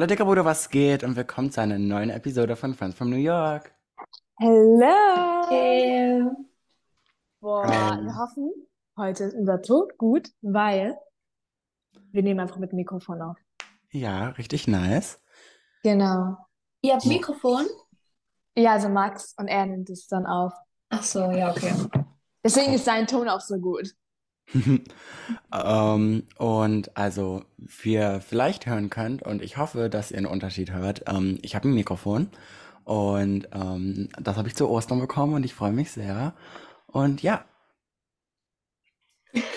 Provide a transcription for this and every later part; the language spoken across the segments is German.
Hola dicker Bruder, was geht? Und willkommen zu einer neuen Episode von Friends from New York. Hello! Hey. Boah, wir Ähm, hoffen, heute ist unser Ton gut, weil wir nehmen einfach mit dem Mikrofon auf. ja, richtig nice. Genau. Ihr habt. Mikrofon? Ja, also Max und er nimmt es dann auf. Ach so, ja, okay. Deswegen ist sein Ton auch so gut. Ähm, und also, wie ihr vielleicht hören könnt, und ich hoffe, dass ihr einen Unterschied hört, ähm, ich habe ein Mikrofon und ähm, das habe ich zu Ostern bekommen und ich freue mich sehr. Und ja,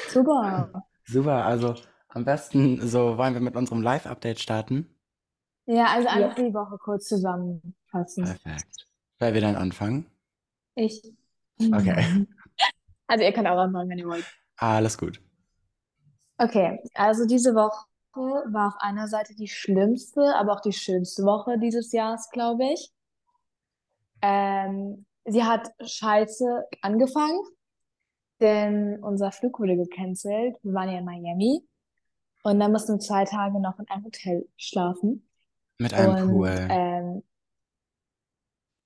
Super. super. Also am besten so wollen wir mit unserem Live-Update starten. Ja, also Ja. einfach die Woche kurz zusammenfassen. Perfekt. Wer will dann anfangen? Ich. Okay. Also ihr könnt auch anfangen, wenn ihr wollt. Alles gut. Okay, also diese Woche war auf einer Seite die schlimmste, aber auch die schönste Woche dieses Jahres, glaube ich. Ähm, sie hat scheiße angefangen, denn unser Flug wurde gecancelt. Wir waren ja in Miami und dann mussten wir zwei Tage noch in einem Hotel schlafen. Mit einem Und Pool. ähm,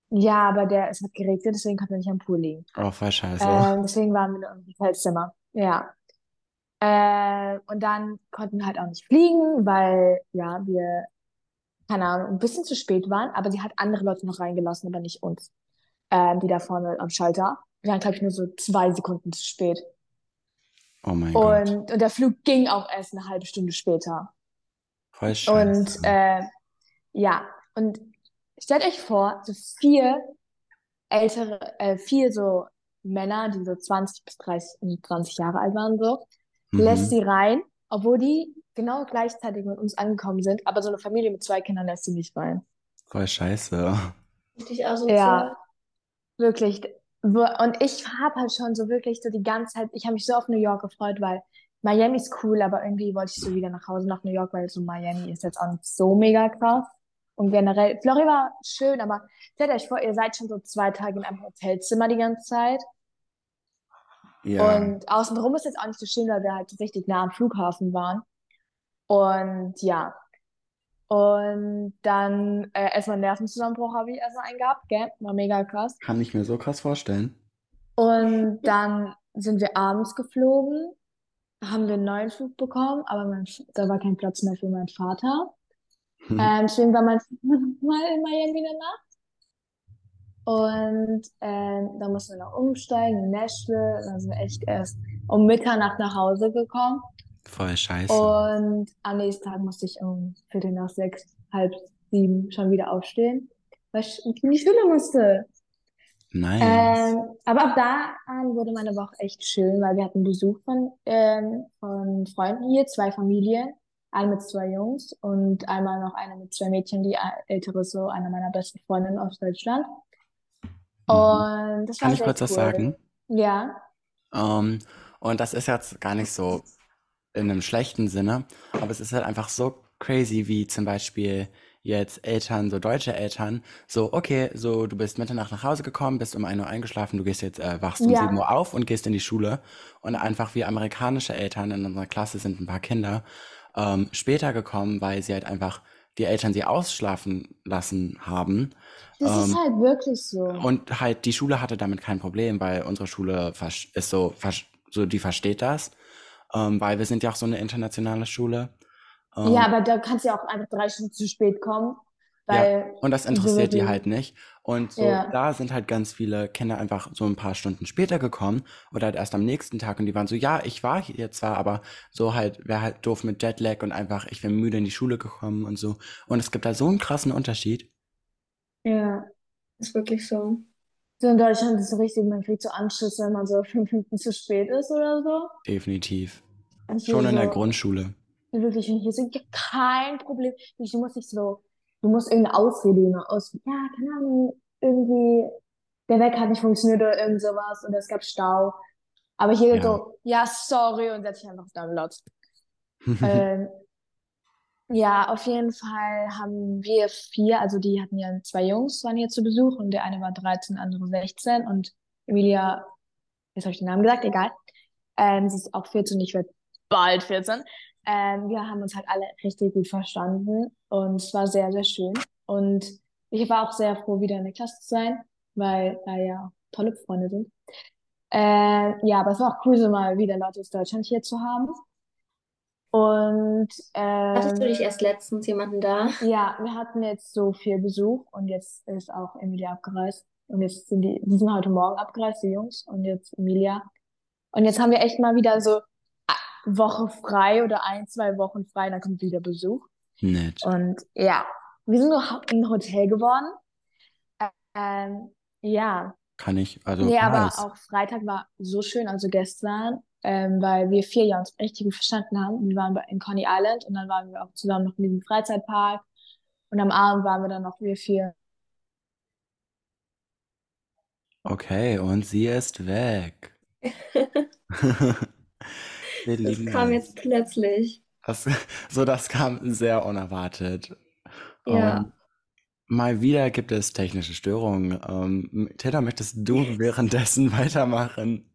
ja, aber der, es hat geregnet, deswegen konnten wir nicht am Pool liegen. Oh, voll scheiße. Ähm, deswegen waren wir nur im Hotelzimmer. Ja. Äh, und dann konnten wir halt auch nicht fliegen, weil, ja, wir, keine Ahnung, ein bisschen zu spät waren, aber sie hat andere Leute noch reingelassen, aber nicht uns, ähm, die da vorne am Schalter. Wir waren, glaube ich, nur so zwei Sekunden zu spät. Oh mein Gott. Und, und der Flug ging auch erst eine halbe Stunde später. Voll Und scheiße. äh, ja, und stellt euch vor, so vier ältere, äh, vier so Männer, die so 20 bis 30, und 20 Jahre alt waren, so, lässt Mhm. sie rein, obwohl die genau gleichzeitig mit uns angekommen sind, aber so eine Familie mit zwei Kindern lässt sie nicht rein. Voll scheiße. Richtig asozial. Ja, wirklich. Und ich habe halt schon so wirklich so die ganze Zeit, ich habe mich so auf New York gefreut, weil Miami ist cool, aber irgendwie wollte ich so wieder nach Hause nach New York, weil so Miami ist jetzt auch nicht so mega krass. Und generell, Florida war schön, aber stellt euch vor, ihr seid schon so zwei Tage in einem Hotelzimmer die ganze Zeit. Ja. Und außenrum ist jetzt auch nicht so schön, weil wir halt richtig nah am Flughafen waren. Und ja. Und dann äh, erstmal einen Nervenzusammenbruch habe ich erstmal einen gehabt, gell? War mega krass. Kann ich mir so krass vorstellen. Und dann sind wir abends geflogen, haben wir einen neuen Flug bekommen, aber mein, da war kein Platz mehr für meinen Vater. Hm. Ähm, deswegen war mein mal in Miami Nacht. Und ähm, dann mussten wir noch umsteigen in Nashville. Dann sind wir echt erst um Mitternacht nach Hause gekommen. Voll scheiße. Und am nächsten Tag musste ich um Viertel nach sechs, halb sieben schon wieder aufstehen, weil ich in die Schule musste. Nice. Ähm, aber ab da an wurde meine Woche echt schön, weil wir hatten Besuch von, ähm, von Freunden hier, zwei Familien, eine mit zwei Jungs und einmal noch eine mit zwei Mädchen, die ältere ist so eine meiner besten Freundinnen aus Deutschland. Mhm. Und das war Kann ich halt kurz echt was cool. sagen? Ja, Ähm, und das ist jetzt gar nicht so in einem schlechten Sinne, aber es ist halt einfach so crazy, wie zum Beispiel jetzt Eltern, so deutsche Eltern, so, okay, so, du bist Mitternacht nach Hause gekommen, bist um 1 Uhr eingeschlafen, du gehst jetzt, äh, wachst um 7 ja, Uhr auf und gehst in die Schule. Und einfach wie amerikanische Eltern, in unserer Klasse sind ein paar Kinder, ähm, später gekommen, weil sie halt einfach die Eltern sie ausschlafen lassen haben. das ist Ähm, halt wirklich so. und halt die Schule hatte damit kein Problem, weil unsere Schule ist so, so die versteht das, ähm, weil wir sind ja auch so eine internationale Schule. Ja, Ähm, aber da kannst du ja auch einfach drei Stunden zu spät kommen, ja, weil und das interessiert die wirklich, halt nicht. Und so, ja, da sind halt ganz viele Kinder einfach so ein paar Stunden später gekommen oder halt erst am nächsten Tag und die waren so, ja, ich war hier zwar, aber so halt, wäre halt doof mit Jetlag und einfach, ich wäre müde in die Schule gekommen und so. Und es gibt da so einen krassen Unterschied. ja. Ist wirklich so. So in Deutschland ist es so richtig, man kriegt so Anschluss, wenn man so fünf Minuten zu spät ist oder so. Definitiv. Hier Schon in der so, Grundschule. wirklich, und hier ja, kein Problem. Ich muss nicht so, du musst irgendeine Ausrede immer aus, ja, keine Ahnung, irgendwie, der Weg hat nicht funktioniert oder irgend sowas und es gab Stau. Aber hier Ja. so, ja, sorry und setz dich einfach auf Platz. Ähm, ja, auf jeden Fall haben wir vier, also die hatten ja zwei Jungs, waren hier zu Besuch und der eine war 13, der andere 16 und Emilia, jetzt habe ich den Namen gesagt, egal. Ähm, sie ist auch 14, ich werde bald 14. ähm, wir haben uns halt alle richtig gut verstanden und es war sehr, sehr schön. Und ich war auch sehr froh, wieder in der Klasse zu sein, weil da ja tolle Freunde sind. Äh, ja, aber es war auch cool, so mal wieder Leute aus Deutschland hier zu haben. Und Hattest du ähm, nicht erst letztens jemanden da? ja, wir hatten jetzt so viel Besuch und jetzt ist auch Emilia abgereist. Und jetzt sind die, die sind heute Morgen abgereist, die Jungs, und jetzt Emilia. Und jetzt haben wir echt mal wieder so Woche frei oder ein, zwei Wochen frei, dann kommt wieder Besuch. Nett. Und ja, wir sind nur ein Hotel geworden. Ähm, ja, Kann ich, also nee, aber nice. auch Freitag war so schön, also gestern, ähm, weil wir vier ja uns richtig gut verstanden haben. Wir waren in Coney Island und dann waren wir auch zusammen noch in diesem Freizeitpark. Und am Abend waren wir dann noch wir vier. Okay, und sie ist weg. Wir Das kam jetzt plötzlich. Das, so, das kam sehr unerwartet. Ja. Ähm, mal wieder gibt es technische Störungen. Ähm, Taylor, möchtest du währenddessen weitermachen?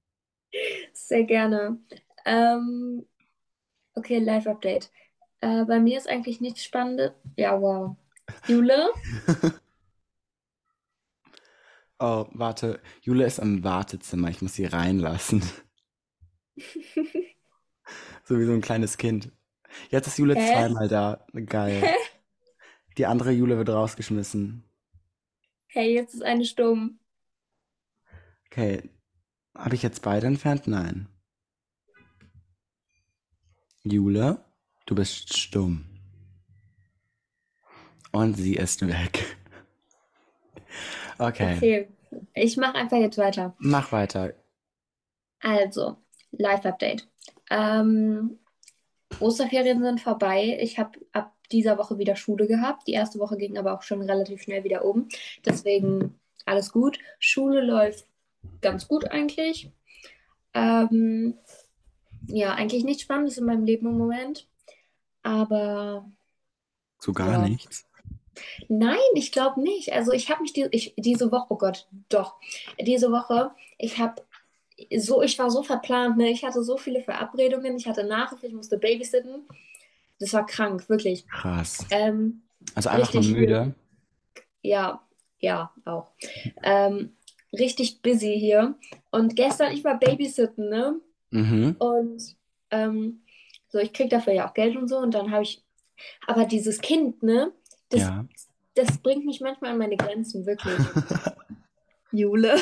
Sehr gerne. Ähm, okay, Live-Update. Äh, bei mir ist eigentlich nichts Spannendes. Ja, wow. Jule? Oh, warte. Jule ist im Wartezimmer. Ich muss sie reinlassen. So wie so ein kleines Kind. Jetzt ist Jule Hä? zweimal da. Geil. Die andere Jule wird rausgeschmissen. Hey, jetzt ist eine stumm. Okay. Habe ich jetzt beide entfernt? Nein. Jule, du bist stumm. Und sie ist weg. Okay, Okay, ich mache einfach jetzt weiter. mach weiter. Also, Live-Update. Ähm, Osterferien sind vorbei. Ich habe ab dieser Woche wieder Schule gehabt. Die erste Woche ging aber auch schon relativ schnell wieder um. Deswegen alles gut. Schule läuft ganz gut eigentlich. Ähm, ja, eigentlich nichts Spannendes in meinem Leben im Moment. Aber So gar Ja. nichts. nein, ich glaube nicht. Also ich habe mich die, ich, diese Woche, oh Gott, doch, diese Woche, ich habe so, ich war so verplant, ne? Ich hatte so viele Verabredungen, ich hatte Nachhilfe, ich musste babysitten. Das war krank, wirklich. Krass. Ähm, Also einfach nur müde. ja, ja, auch. Ähm, richtig busy hier. Und gestern, ich war babysitten, ne? Mhm. Und ähm, so, ich krieg dafür ja auch Geld und so. Und dann habe ich, aber dieses Kind, ne? Das, Ja. das bringt mich manchmal an meine Grenzen, wirklich. Jule.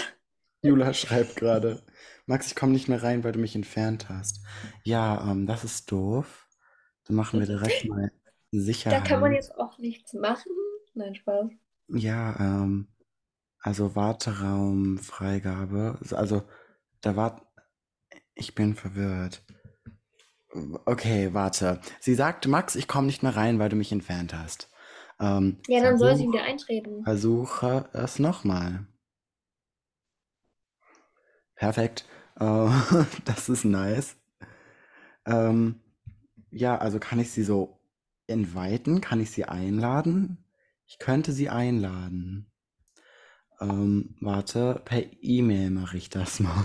Jula schreibt gerade. Max, ich komme nicht mehr rein, weil du mich entfernt hast. Ja, ähm, das ist doof. Dann machen wir direkt mal Da kann man Sicherheit. jetzt auch nichts machen. Nein, Spaß. Ja, ähm, also Warteraum, Freigabe. Also, da war. Ich bin verwirrt. Okay, warte. Sie sagt, Max, ich komme nicht mehr rein, weil du mich entfernt hast. Ähm, Ja, dann soll sie wieder eintreten. Versuche es nochmal. Perfekt. Äh, das ist nice. Ähm, ja, also kann ich sie so inviten? Kann ich sie einladen? Ich könnte sie einladen. Ähm, warte, per E-Mail mache ich das mal.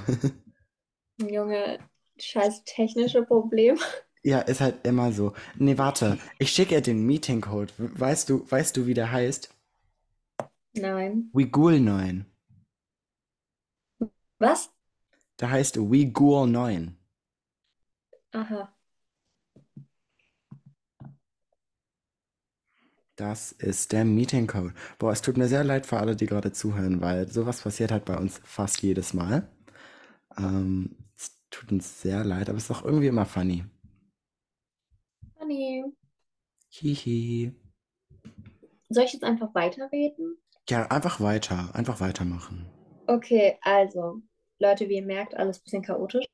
Junge, scheiß technische Problem. Ja, ist halt immer so. Nee, warte, ich schicke ihr den Meeting-Code. Weißt du, weißt du, wie der heißt? Nein. Wigul 9. Was? Der heißt Wigul 9. Aha. Das ist der Meeting Code. Boah, es tut mir sehr leid für alle, die gerade zuhören, weil sowas passiert halt bei uns fast jedes Mal. Ähm, es tut uns sehr leid, aber es ist auch irgendwie immer funny. Honey. Hihi. Soll ich jetzt einfach weiterreden? Ja, einfach weiter, einfach weitermachen. Okay, also, Leute, wie ihr merkt, alles ein bisschen chaotisch.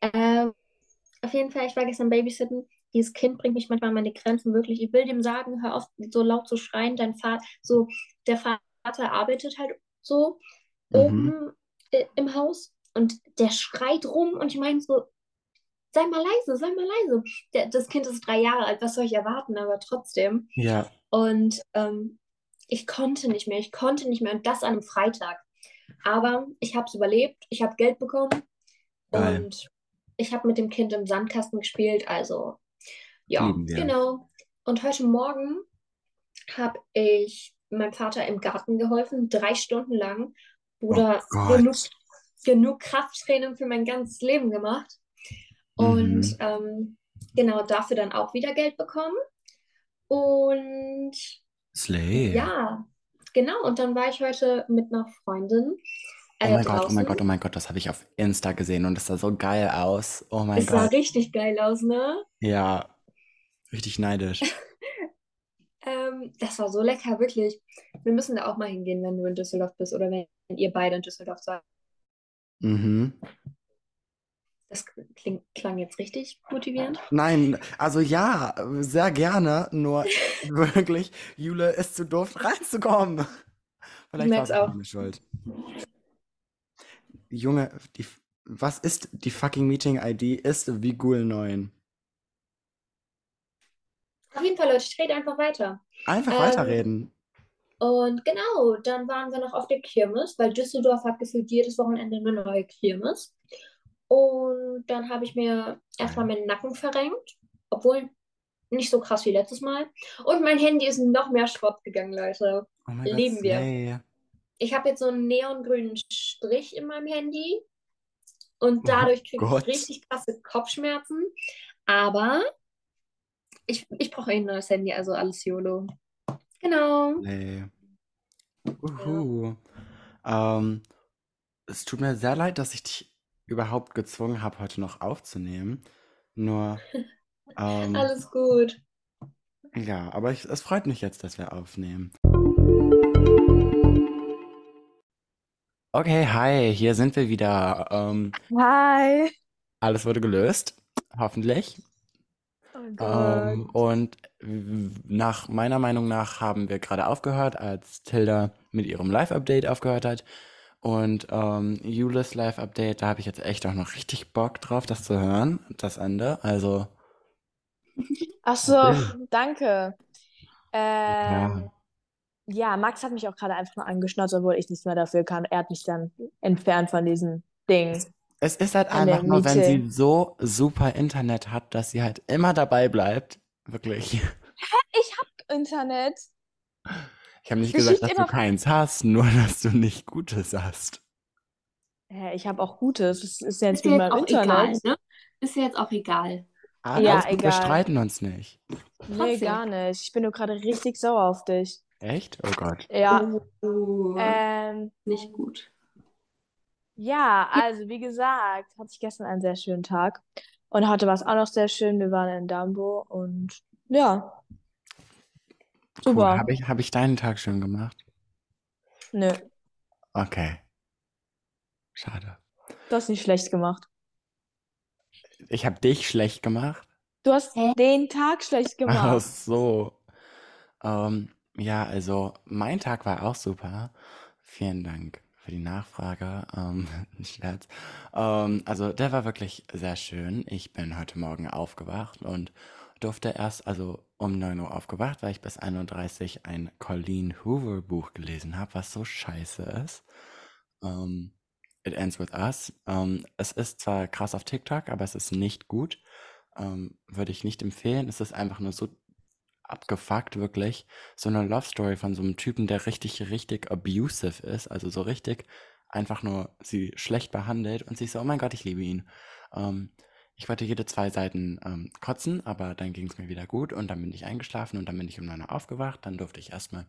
Ähm, auf jeden Fall, ich war gestern babysitten. Dieses Kind bringt mich manchmal an meine Grenzen, wirklich. Ich will dem sagen, hör auf, so laut zu schreien. Dein Vater, so, der Vater arbeitet halt so Mhm. oben äh, im Haus und der schreit rum und ich meine so, sei mal leise, sei mal leise. Der, das Kind ist drei Jahre alt, was soll ich erwarten, aber trotzdem. Ja, Und ähm, ich konnte nicht mehr, ich konnte nicht mehr und das an einem Freitag. Aber ich habe es überlebt, ich habe Geld bekommen Geil. und ich habe mit dem Kind im Sandkasten gespielt. Also Ja, Lieben wir. genau. Und heute Morgen habe ich meinem Vater im Garten geholfen, drei Stunden lang. Oh Bruder, genug, genug Krafttraining für mein ganzes Leben gemacht. Und Mhm. ähm, genau dafür dann auch wieder Geld bekommen. Und Slay. ja, genau. Und dann war ich heute mit einer Freundin Oh äh, mein Gott, oh mein draußen. Gott, oh mein Gott, das habe ich auf Insta gesehen und das sah so geil aus. Oh mein Es sah Gott. richtig geil aus, ne? Ja, richtig neidisch. Ähm, das war so lecker, wirklich. Wir müssen da auch mal hingehen, wenn du in Düsseldorf bist oder wenn ihr beide in Düsseldorf seid. Mhm. Das kling, klang jetzt richtig motivierend. Nein, also ja, sehr gerne, nur wirklich, Jule ist zu doof reinzukommen. Vielleicht war es auch auch. meine Schuld. Junge, die, was ist die fucking Meeting-ID? Ist wie Google 9. Auf jeden Fall, Leute, ich rede einfach weiter. Einfach Ähm, weiterreden. Und genau, dann waren wir noch auf der Kirmes, weil Düsseldorf hat gefühlt jedes Wochenende eine neue Kirmes. Und dann habe ich mir erstmal meinen Nacken verrenkt, obwohl nicht so krass wie letztes Mal. Und mein Handy ist noch mehr Schrott gegangen, Leute. Oh mein Gott, lieben wir. slay. Ich habe jetzt so einen neongrünen Strich in meinem Handy und dadurch kriege ich richtig krasse Kopfschmerzen. Aber ich, ich brauche ein neues Handy, also alles YOLO. Genau. Nee. Uhu. Ähm, es tut mir sehr leid, dass ich dich überhaupt gezwungen habe, heute noch aufzunehmen. Nur, ähm, Alles gut. ja, aber ich, es freut mich jetzt, dass wir aufnehmen. Okay, hi, hier sind wir wieder. Ähm, Hi. alles wurde gelöst, hoffentlich. Oh Ähm, und nach meiner Meinung nach haben wir gerade aufgehört, als Tilda mit ihrem Live-Update aufgehört hat. Und ähm, Julis Live-Update, da habe ich jetzt echt auch noch richtig Bock drauf, das zu hören, das Ende. Also, Ach so, danke. Ähm, ja. ja, Max hat mich auch gerade einfach nur angeschnauzt, obwohl ich nichts mehr dafür kann. Er hat mich dann entfernt von diesem Ding. Es ist halt einfach nur, wenn sie so super Internet hat, dass sie halt immer dabei bleibt. Wirklich. Ich hab Internet. Ich habe nicht Das gesagt, dass du keins hast, nur dass du nicht Gutes hast. Hä, ich habe auch Gutes. Das ist ja jetzt Ist ja jetzt auch egal, ne? Ist ja jetzt auch egal. Ah, Ja, gut, wir egal. streiten uns nicht. Nee, Trotzdem. gar nicht. Ich bin nur gerade richtig sauer auf dich. Echt? Oh Gott. Ja. Oh, Ähm, nicht gut. ja, also wie gesagt, hatte ich gestern einen sehr schönen Tag. Und heute war es auch noch sehr schön. Wir waren in Dambo und ja, Cool. super. Habe ich, hab ich deinen Tag schön gemacht? Nö, Okay. Schade. du hast nicht schlecht gemacht. Ich habe dich schlecht gemacht. Du hast Hä? den Tag schlecht Ach gemacht. so. Ähm, ja, also mein Tag war auch super. Vielen Dank für die Nachfrage. Ähm, Scherz. Ähm, also der war wirklich sehr schön. Ich bin heute Morgen aufgewacht und durfte erst, also um 9 Uhr aufgewacht, weil ich bis 31 Uhr ein Colleen Hoover Buch gelesen habe, was so scheiße ist. Ähm, It Ends With Us. Ähm, es ist zwar krass auf TikTok, aber es ist nicht gut. Ähm, würde ich nicht empfehlen. Es ist einfach nur so abgefuckt, wirklich. So eine Love Story von so einem Typen, der richtig, richtig abusive ist. Also so richtig einfach nur sie schlecht behandelt und sich so, oh mein Gott, ich liebe ihn. Ähm, ich wollte jede zwei Seiten ähm, kotzen, aber dann ging es mir wieder gut und dann bin ich eingeschlafen und dann bin ich um 9 Uhr aufgewacht. Dann durfte ich erstmal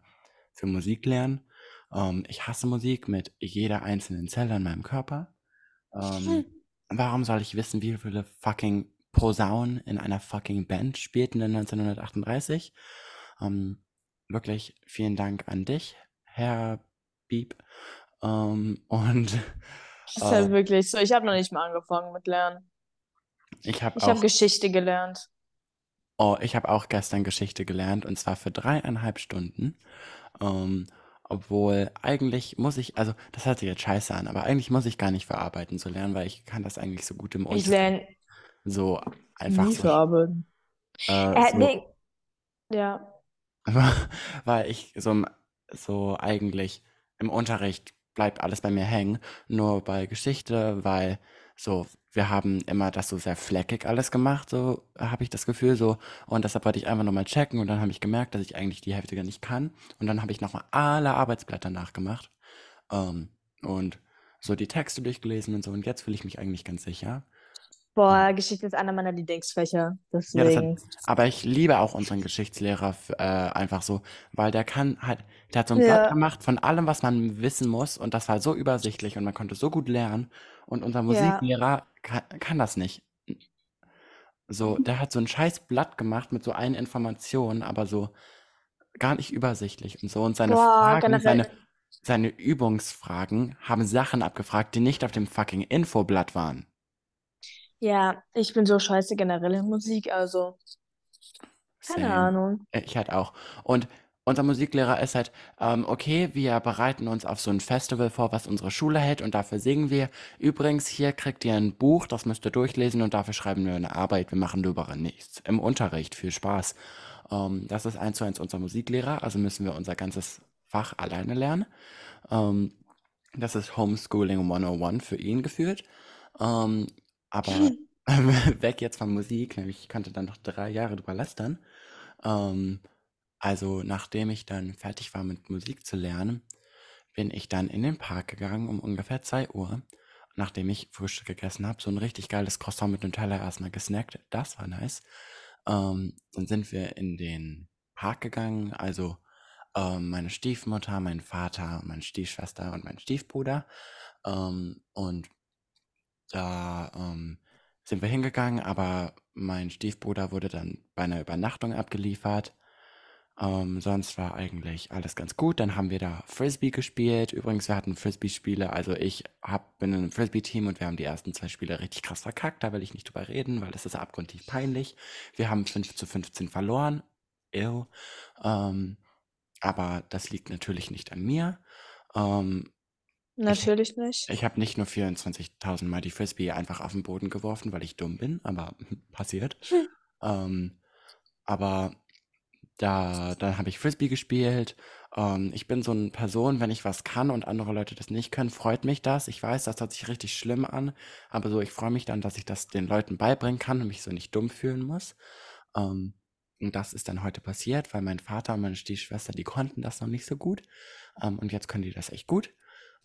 für Musik lernen. Ähm, ich hasse Musik mit jeder einzelnen Zelle in meinem Körper. Ähm, warum soll ich wissen, wie viele fucking Posaunen in einer fucking Band spielten in 1938? Ähm, wirklich vielen Dank an dich, Herr Bieb. Ähm, und Das ist halt wirklich so. Ich habe noch nicht mal angefangen mit Lernen. Ich habe Ich auch, Geschichte gelernt. oh, ich habe auch gestern Geschichte gelernt und zwar für dreieinhalb Stunden. Ähm, obwohl eigentlich muss ich, also das hört sich jetzt scheiße an, aber eigentlich muss ich gar nicht verarbeiten zu lernen, weil ich kann das eigentlich so gut im Ich Unterricht. lerne So einfach nie so, verarbeiten. äh, Äh, so nee. Ja. weil ich so, so eigentlich im Unterricht bleibt alles bei mir hängen, nur bei Geschichte, weil so, wir haben immer das so sehr fleckig alles gemacht, so habe ich das Gefühl so. Und deshalb wollte ich einfach nochmal checken und dann habe ich gemerkt, dass ich eigentlich die Hälfte gar nicht kann. Und dann habe ich nochmal alle Arbeitsblätter nachgemacht ähm, und so die Texte durchgelesen und so. Und jetzt fühle ich mich eigentlich ganz sicher. Boah, Geschichte ist einer meiner Lieblingsfächer. Ja, das hat, Deswegen. aber ich liebe auch unseren Geschichtslehrer äh, einfach so, weil der kann halt, der hat so ein Blatt Ja, gemacht von allem, was man wissen muss und das war so übersichtlich und man konnte so gut lernen und unser ja, Musiklehrer kann, kann das nicht. So, der hat so ein scheiß Blatt gemacht mit so einen Information, aber so gar nicht übersichtlich und so und seine boah, Fragen, seine, seine Übungsfragen haben Sachen abgefragt, die nicht auf dem fucking Infoblatt waren. Ja, ich bin so scheiße generell in Musik, also keine Same. Ahnung. Äh, Ich halt auch. Und unser Musiklehrer ist halt, ähm, okay, wir bereiten uns auf so ein Festival vor, was unsere Schule hält und dafür singen wir. Übrigens, hier kriegt ihr ein Buch, das müsst ihr durchlesen und dafür schreiben wir eine Arbeit. Wir machen darüber nichts. Im Unterricht, viel Spaß. Ähm, das ist eins zu eins unser Musiklehrer, also müssen wir unser ganzes Fach alleine lernen. Ähm, das ist Homeschooling 101 für ihn geführt. Ähm, aber weg jetzt von Musik, nämlich ich konnte dann noch drei Jahre drüber lästern. Ähm, also nachdem ich dann fertig war mit Musik zu lernen, bin ich dann in den Park gegangen um ungefähr 2 Uhr. Nachdem ich Frühstück gegessen habe, so ein richtig geiles Croissant mit Nutella erstmal gesnackt. Das war nice. Ähm, dann sind wir in den Park gegangen, also ähm, meine Stiefmutter, mein Vater, meine Stiefschwester und mein Stiefbruder. Ähm, und da ähm, sind wir hingegangen, aber mein Stiefbruder wurde dann bei einer Übernachtung abgeliefert. Ähm, sonst war eigentlich alles ganz gut. Dann haben wir da Frisbee gespielt. Übrigens, wir hatten Frisbee-Spiele. Also ich hab, bin in einem Frisbee-Team und wir haben die ersten zwei Spiele richtig krass verkackt. Da will ich nicht drüber reden, weil das ist abgrundtief peinlich. Wir haben 5 zu 15 verloren. Ew. Ähm, aber das liegt natürlich nicht an mir. Ähm, ich, Natürlich nicht. ich habe nicht nur 24.000 Mal die Frisbee einfach auf den Boden geworfen, weil ich dumm bin, aber passiert. Hm. Ähm, aber da, dann habe ich Frisbee gespielt. Ähm, ich bin so eine Person, wenn ich was kann und andere Leute das nicht können, freut mich das. Ich weiß, das hört sich richtig schlimm an, aber so, ich freue mich dann, dass ich das den Leuten beibringen kann und mich so nicht dumm fühlen muss. Ähm, und das ist dann heute passiert, weil mein Vater und meine Stiefschwester, die konnten das noch nicht so gut. Ähm, und jetzt können die das echt gut.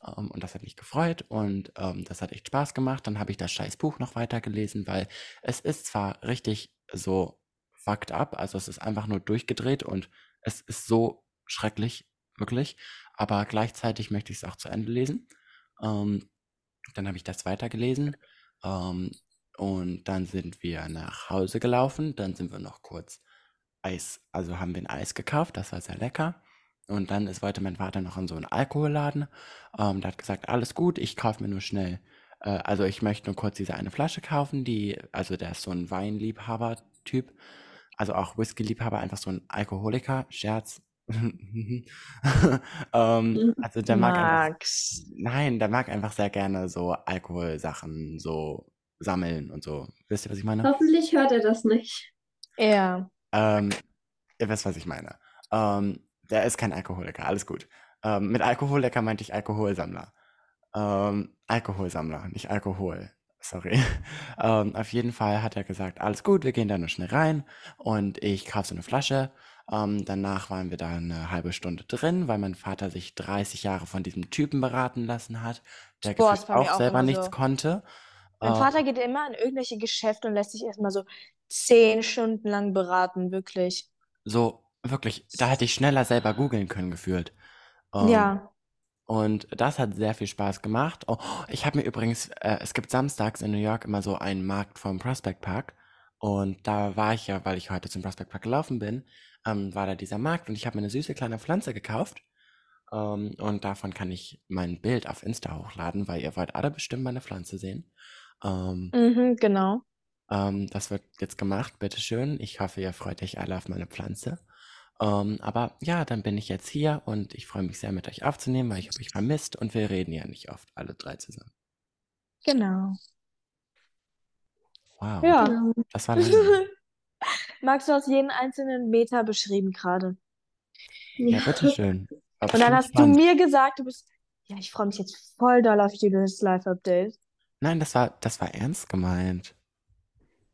Ähm, und das hat mich gefreut und ähm, das hat echt Spaß gemacht. Dann habe ich das scheiß Buch noch weitergelesen, weil es ist zwar richtig so fucked up, also es ist einfach nur durchgedreht und es ist so schrecklich, wirklich. Aber gleichzeitig möchte ich es auch zu Ende lesen. Ähm, dann habe ich das weitergelesen. Und dann sind wir nach Hause gelaufen. Dann sind wir noch kurz Eis, also haben wir ein Eis gekauft, das war sehr lecker. Und dann ist wollte mein Vater noch in so einen Alkoholladen. Ähm, der hat gesagt, alles gut, ich kaufe mir nur schnell, äh, also ich möchte nur kurz diese eine Flasche kaufen, die, also der ist so ein Weinliebhaber-Typ, also auch Whisky-Liebhaber, einfach so ein Alkoholiker, Scherz. ähm, also der mag einfach, nein, der mag einfach sehr gerne so Alkoholsachen, so sammeln und so. Wisst ihr, was ich meine? Hoffentlich hört er das nicht. Ja. Ähm, ihr wisst, was ich meine. Ähm, der ist kein Alkoholiker, alles gut. Ähm, mit Alkoholiker meinte ich Alkoholsammler. Ähm, Alkoholsammler, nicht Alkohol. Sorry. ähm, auf jeden Fall hat er gesagt, alles gut, wir gehen da nur schnell rein und ich kaufe so eine Flasche. Ähm, danach waren wir da eine halbe Stunde drin, weil mein Vater sich 30 Jahre von diesem Typen beraten lassen hat, der Boah, auch auch selber nichts so. konnte. Mein Äh, Vater geht immer in irgendwelche Geschäfte und lässt sich erstmal so zehn Stunden lang beraten, wirklich. so, wirklich, da hätte ich schneller selber googeln können, gefühlt. Ähm, Ja. Und das hat sehr viel Spaß gemacht. Oh, ich habe mir übrigens, äh, es gibt samstags in New York immer so einen Markt vom Prospect Park. Und da war ich ja, weil ich heute zum Prospect Park gelaufen bin, ähm, war da dieser Markt und ich habe mir eine süße kleine Pflanze gekauft. Ähm, und davon kann ich mein Bild auf Insta hochladen, weil ihr wollt alle bestimmt meine Pflanze sehen. Ähm, Mhm, genau. ähm, das wird jetzt gemacht, bitteschön. Ich hoffe, ihr freut euch alle auf meine Pflanze. Ähm, aber ja, dann bin ich jetzt hier und ich freue mich sehr, mit euch aufzunehmen, weil ich habe euch vermisst und wir reden ja nicht oft, alle drei zusammen. Genau. Wow, Ja. Das war lang. Max, du hast jeden einzelnen Meter beschrieben gerade. Ja, Ja. bitteschön. Und dann hast du spannend. mir gesagt, du bist, ja, ich freue mich jetzt voll doll auf jedes Live-Update. Nein, das war, das war ernst gemeint.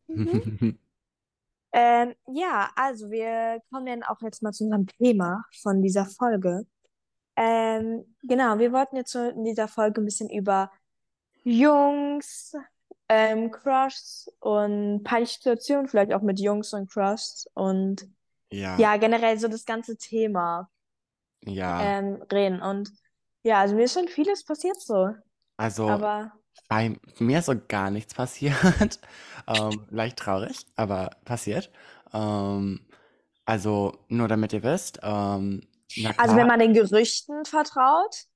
Mhm. Ähm, ja, also wir kommen dann auch jetzt mal zu unserem Thema von dieser Folge. Ähm, genau, wir wollten jetzt in dieser Folge ein bisschen über Jungs, ähm, Crushs und peinliche Situationen, vielleicht auch mit Jungs und Crushs und Ja, ja, generell so das ganze Thema ja. ähm, reden. Und ja, also mir ist schon vieles passiert so, Also aber bei mir ist so gar nichts passiert. Ähm, leicht traurig, aber passiert. Ähm, also nur damit ihr wisst, ähm, na also wenn klar, man den Gerüchten vertraut,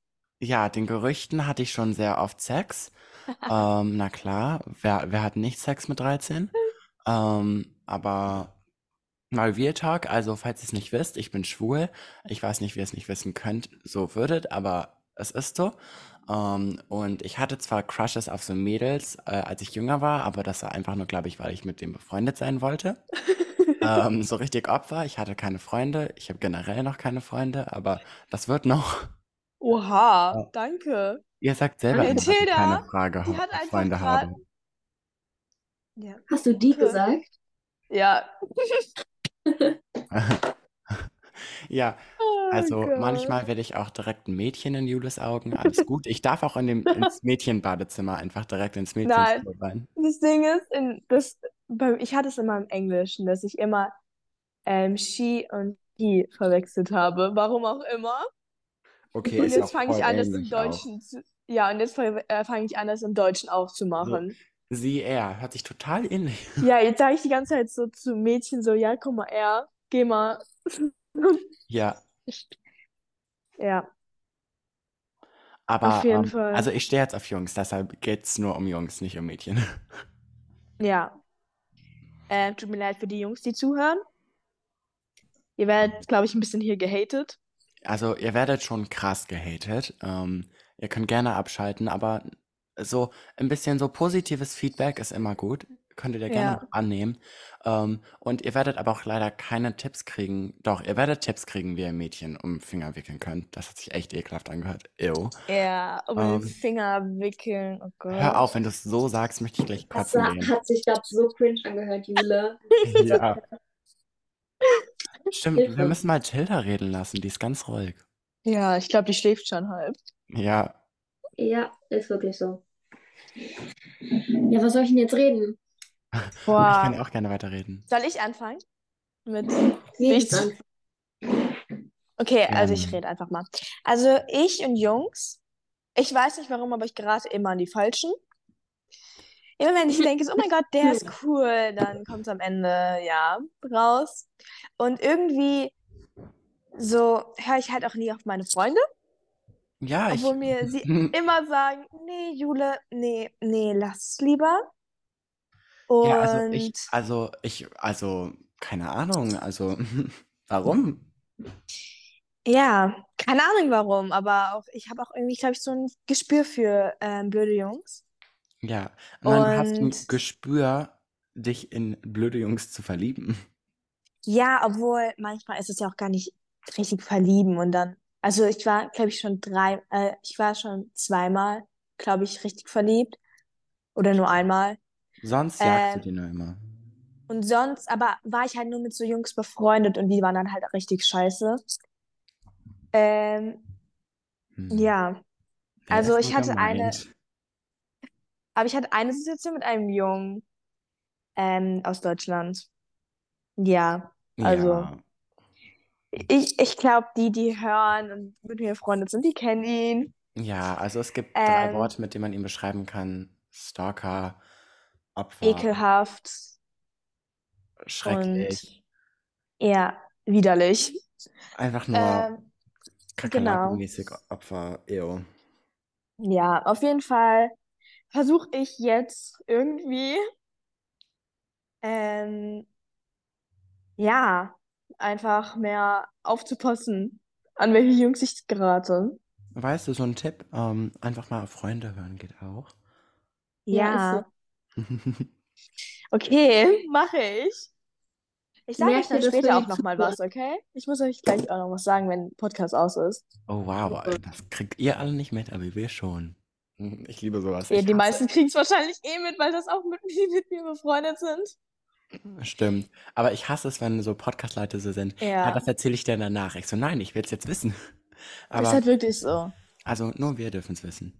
ja, den Gerüchten hatte ich schon sehr oft Sex. Ähm, na klar, wer, wer hat nicht Sex mit 13? Ähm, aber mal Real Talk, also falls ihr es nicht wisst, ich bin schwul. Ich weiß nicht, wie ihr es nicht wissen könnt, so würdet, aber es ist so. Ähm, und ich hatte zwar Crushes auf so Mädels, äh, als ich jünger war, aber das war einfach nur, glaube ich, weil ich mit dem befreundet sein wollte. Ähm, so richtig Opfer. Ich hatte keine Freunde. Ich habe generell noch keine Freunde, aber das wird noch. Oha, Ja. danke. Ihr sagt selber Okay, immer, dass ich keine Tilda, Frage die ha hat einfach Freunde gerade. habe. Ja, Hast du die danke. gesagt? Ja. Ja, Oh also Gott. manchmal werde ich auch direkt ein Mädchen in Julis Augen. Alles gut. Ich darf auch in dem, ins Mädchenbadezimmer einfach direkt ins Nein, Mädchenzimmer rein. das Ding ist, in, das, bei, ich hatte es immer im Englischen, dass ich immer ähm, she und he verwechselt habe. Warum auch immer. Okay, Und ist jetzt auch fange ich an, das im ähnlich auch. Deutschen zu. Ja, und jetzt fange äh, fang ich an, das im Deutschen auch zu So, machen. sie, er, hört sich total ähnlich. Ja, jetzt sage ich die ganze Zeit so zu Mädchen so, ja, guck mal, er, geh mal. Ja, Ja, auf aber jeden ähm, also Fall. ich stehe jetzt auf Jungs, deshalb geht's nur um Jungs, nicht um Mädchen. Ja. Ähm, tut mir leid für die Jungs, die zuhören. Ihr werdet, glaube ich, ein bisschen hier gehatet. Also ihr werdet schon krass gehatet. Ähm, ihr könnt gerne abschalten, aber so ein bisschen so positives Feedback ist immer gut. Könntet ihr gerne Ja. annehmen. Ähm, und ihr werdet aber auch leider keine Tipps kriegen. Doch, ihr werdet Tipps kriegen, wie ihr Mädchen um den Finger wickeln könnt. Das hat sich echt ekelhaft angehört. Ew. Ja, um den Ähm, Finger wickeln. Oh hör auf, Gott. wenn du es so sagst, möchte ich gleich Das kotzen war, gehen. hat sich gerade so cringe angehört, Jule. Ja, stimmt. Wir müssen mal Tilda reden lassen. Die ist ganz ruhig. Ja, ich glaube, die schläft schon halb. Ja, Ja, ist wirklich so. Ja, was soll ich denn jetzt reden? ich kann Boah. auch gerne weiterreden. Soll ich anfangen? Mit nichts? Okay, also ich Ähm, rede einfach mal. Also ich und Jungs, ich weiß nicht warum, aber ich gerate immer an die Falschen. Immer wenn ich denke, so, oh mein Gott, der ist cool, dann kommt es am Ende, ja, raus. Und irgendwie so höre ich halt auch nie auf meine Freunde, ja, ich. obwohl mir sie immer sagen, nee, Jule, nee, nee, lass es lieber. Ja, also ich, Und also ich, also keine Ahnung, also warum? ja, keine Ahnung warum, aber auch ich habe auch irgendwie, glaube ich, so ein Gespür für ähm, blöde Jungs. Ja, nein, du hast ein Und Gespür, dich in blöde Jungs zu verlieben. ja, obwohl manchmal ist es ja auch gar nicht richtig verlieben und dann, also ich war, glaube ich, schon drei, äh, ich war schon zweimal, glaube ich, richtig verliebt oder nur einmal. Sonst jagst du Ähm, die nur immer. und sonst, aber war ich halt nur mit so Jungs befreundet und die waren dann halt richtig scheiße. Ähm, Hm. ja, Der also ich hatte eine, aber ich hatte eine Situation mit einem Jungen ähm, aus Deutschland. Ja, also Ja, ich, ich glaube, die, die hören und mit mir befreundet sind, die kennen ihn. ja, also es gibt drei Ähm, Worte, mit denen man ihn beschreiben kann. Stalker, Opfer, ekelhaft und schrecklich. ja, widerlich. Einfach nur Ähm, genau. kakerlakenmäßig Opfer. Ew. Ja, auf jeden Fall versuche ich jetzt irgendwie, ähm, ja, einfach mehr aufzupassen, an welche Jungs ich gerate. Weißt du, so ein Tipp, ähm, einfach mal auf Freunde hören geht auch. Ja, so. Ja, okay, mache ich. Ich sage euch dann später auch nochmal was, okay? Ich muss euch gleich auch noch was sagen, wenn Podcast aus ist. Oh wow, das kriegt ihr alle nicht mit, aber wir schon. Hm, Ich liebe sowas. Ja, Ich die meisten kriegen es wahrscheinlich eh mit, weil das auch mit, mit mir befreundet sind. Stimmt. Aber ich hasse es, wenn so Podcast-Leute so sind. Ja, Ja, das erzähle ich dir danach. Ich so, nein, ich will es jetzt wissen. ist Aber, halt wirklich so. also nur wir dürfen es wissen.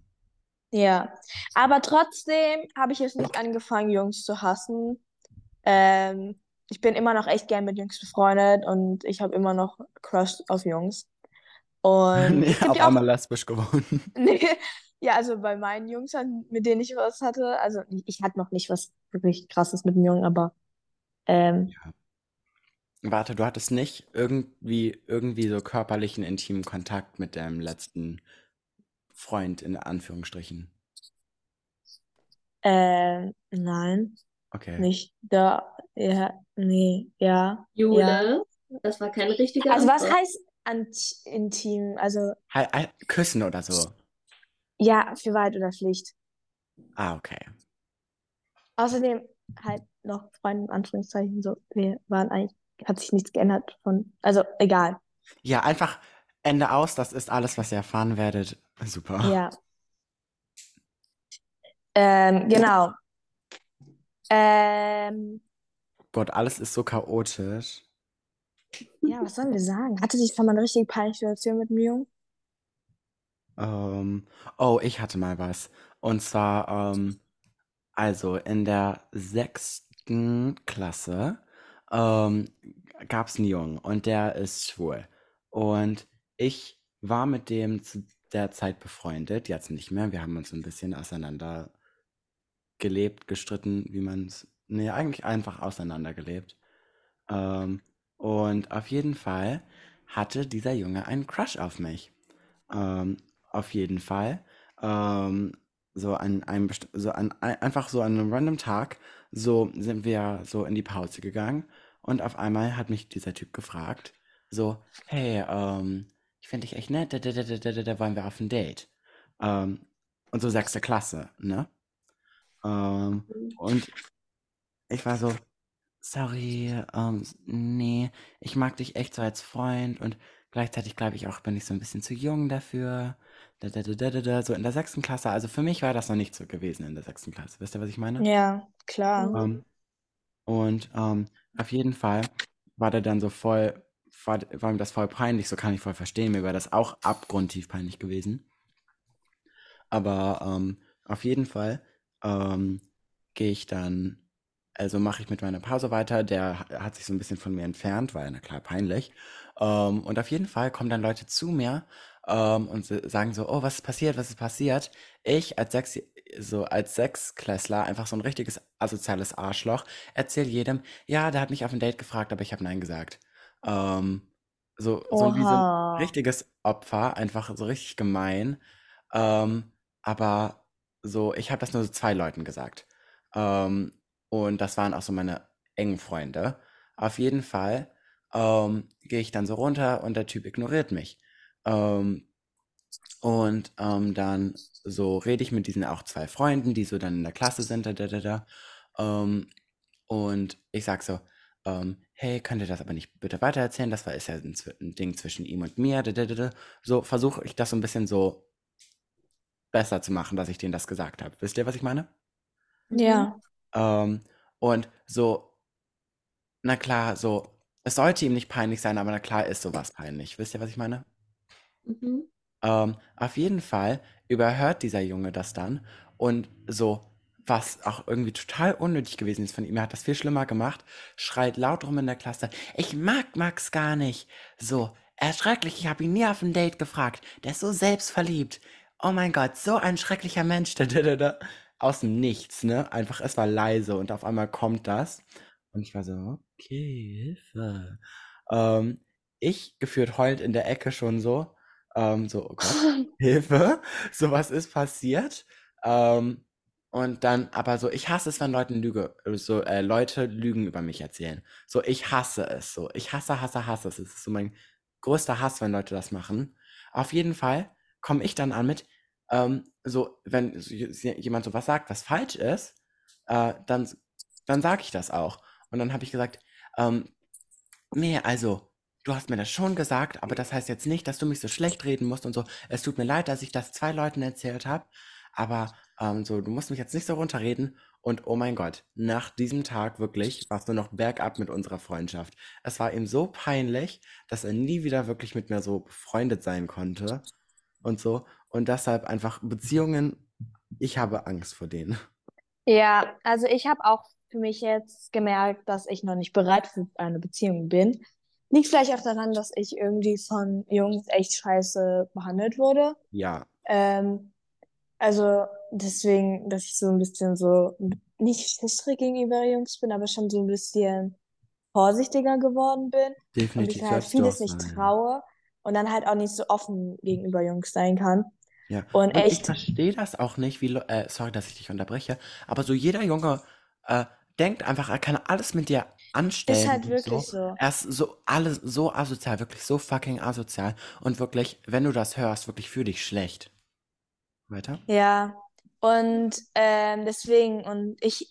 Ja, aber trotzdem habe ich jetzt nicht angefangen, Jungs zu hassen. Ähm, ich bin immer noch echt gern mit Jungs befreundet und ich habe immer noch Crush auf Jungs. Und Nee, auf ja auch, einmal lesbisch geworden. nee, ja, also bei meinen Jungs, mit denen ich was hatte, also ich ich hatte noch nicht was wirklich Krasses mit einem Jungen, aber ähm, Ja. Warte, du hattest nicht irgendwie, irgendwie so körperlichen, intimen Kontakt mit deinem letzten Freund, in Anführungsstrichen. äh, nein, Okay. nicht da, ja, nee, ja, ja. Jule, das war keine richtige Also was Antwort. heißt ant intim? Also Halt, halt, küssen oder so. ja, für Wahrheit oder Pflicht. Ah, okay. Außerdem halt noch Freunde in Anführungszeichen so. Wir waren eigentlich, hat sich nichts geändert von, also egal. Ja, einfach Ende aus, das ist alles, was ihr erfahren werdet. Super. Ja. Ähm, genau. Ähm, Gott, alles ist so chaotisch. ja, was sollen wir sagen? Hatte sich schon mal eine richtig peinliche Situation mit mir, Jungen? Ähm, oh, ich hatte mal was. Und zwar, ähm, also in der sechsten Klasse ähm, gab es einen Jungen und der ist schwul. Und ich war mit dem zu der Zeit befreundet, jetzt nicht mehr. Wir haben uns ein bisschen auseinander gelebt, gestritten, wie man es. Nee, eigentlich einfach auseinandergelebt. Ähm, und auf jeden Fall hatte dieser Junge einen Crush auf mich. Ähm, auf jeden Fall. Ähm, so an einem, so an, ein- einfach so an einem random Tag, so sind wir so in die Pause gegangen und auf einmal hat mich dieser Typ gefragt, so, hey, ähm, ich finde dich echt nett, da, da, da, da, da, da, wollen wir auf ein Date. Ähm, und so sechste Klasse, ne? Ähm, und ich war so, sorry, ähm, nee, ich mag dich echt so als Freund und gleichzeitig glaube ich auch, bin ich so ein bisschen zu jung dafür. Da, da, da, da, da, da, so in der sechsten Klasse. Also für mich war das noch nicht so gewesen in der sechsten Klasse. Wisst ihr, was ich meine? Ja, klar. Mhm. Ähm, und ähm, auf jeden Fall war der dann so voll, war, war ihm das voll peinlich, so kann ich voll verstehen. Mir wäre das auch abgrundtief peinlich gewesen. Aber ähm, auf jeden Fall ähm, gehe ich dann, also mache ich mit meiner Pause weiter. Der ha- hat sich so ein bisschen von mir entfernt, war ja na klar peinlich. Ähm, und auf jeden Fall kommen dann Leute zu mir ähm, und sagen so, oh, was ist passiert, was ist passiert? Ich als Sechs, so als Sechsklässler, einfach so ein richtiges asoziales Arschloch, erzähle jedem, ja, der hat mich auf ein Date gefragt, aber ich habe Nein gesagt. Ähm, so, so wie so ein richtiges Opfer, einfach so richtig gemein. Ähm, aber so, ich habe das nur so zwei Leuten gesagt. Ähm, und das waren auch so meine engen Freunde. Auf jeden Fall ähm, gehe ich dann so runter und der Typ ignoriert mich. Ähm, und ähm, dann so rede ich mit diesen auch zwei Freunden, die so dann in der Klasse sind, da, da, da, da. Ähm, und ich sag so, ähm, hey, könnt ihr das aber nicht bitte weitererzählen? Das war ist ja ein, ein Ding zwischen ihm und mir. Da, da, da, da. So versuche ich das so ein bisschen so besser zu machen, dass ich denen das gesagt habe. Wisst ihr, was ich meine? Ja. Ähm, und so, na klar, so, es sollte ihm nicht peinlich sein, aber na klar ist sowas peinlich. Wisst ihr, was ich meine? Mhm. Ähm, auf jeden Fall überhört dieser Junge das dann und so, was auch irgendwie total unnötig gewesen ist von ihm, er hat das viel schlimmer gemacht, schreit laut rum in der Klasse, ich mag Max gar nicht. So, er ist schrecklich, ich habe ihn nie auf ein Date gefragt, der ist so selbstverliebt. Oh mein Gott, so ein schrecklicher Mensch, da, da, da, da. Aus dem Nichts, ne? Einfach, es war leise und auf einmal kommt das. Und ich war so, okay, Hilfe. Ähm, ich gefühlt heulend in der Ecke schon so. Ähm, so, oh Gott, Hilfe, sowas ist passiert. Ähm, und dann, aber so, ich hasse es, wenn Leute Lüge, so, äh, Leute Lügen über mich erzählen. So, ich hasse es so. Ich hasse, hasse, hasse es. Es ist so mein größter Hass, wenn Leute das machen. Auf jeden Fall komme ich dann an mit, ähm, so, wenn jemand so was sagt, was falsch ist, äh, dann, dann sage ich das auch. Und dann habe ich gesagt, ähm, nee, also, du hast mir das schon gesagt, aber das heißt jetzt nicht, dass du mich so schlecht reden musst und so. Es tut mir leid, dass ich das zwei Leuten erzählt habe, Aber ähm, so, du musst mich jetzt nicht so runterreden. Und oh mein Gott, nach diesem Tag wirklich warst du noch bergab mit unserer Freundschaft. Es war ihm so peinlich, dass er nie wieder wirklich mit mir so befreundet sein konnte und so. Und deshalb einfach Beziehungen, ich habe Angst vor denen. Ja, also ich habe auch für mich jetzt gemerkt, dass ich noch nicht bereit für eine Beziehung bin. Liegt vielleicht auch daran, dass ich irgendwie von Jungs echt scheiße behandelt wurde. Ja, Ähm, also deswegen, dass ich so ein bisschen so nicht schüchtern gegenüber Jungs bin, aber schon so ein bisschen vorsichtiger geworden bin und definitiv halt sollst du auch vieles nicht traue und dann halt auch nicht so offen gegenüber Jungs sein kann. Ja, Und und ich echt, verstehe das auch nicht, wie, äh, sorry, dass ich dich unterbreche, aber so jeder Junge äh, denkt einfach, er kann alles mit dir ist anstellen halt und wirklich so. so. Er ist so alles so asozial, wirklich so fucking asozial und wirklich, wenn du das hörst, wirklich für dich schlecht. Weiter? Ja. Und ähm, deswegen, und ich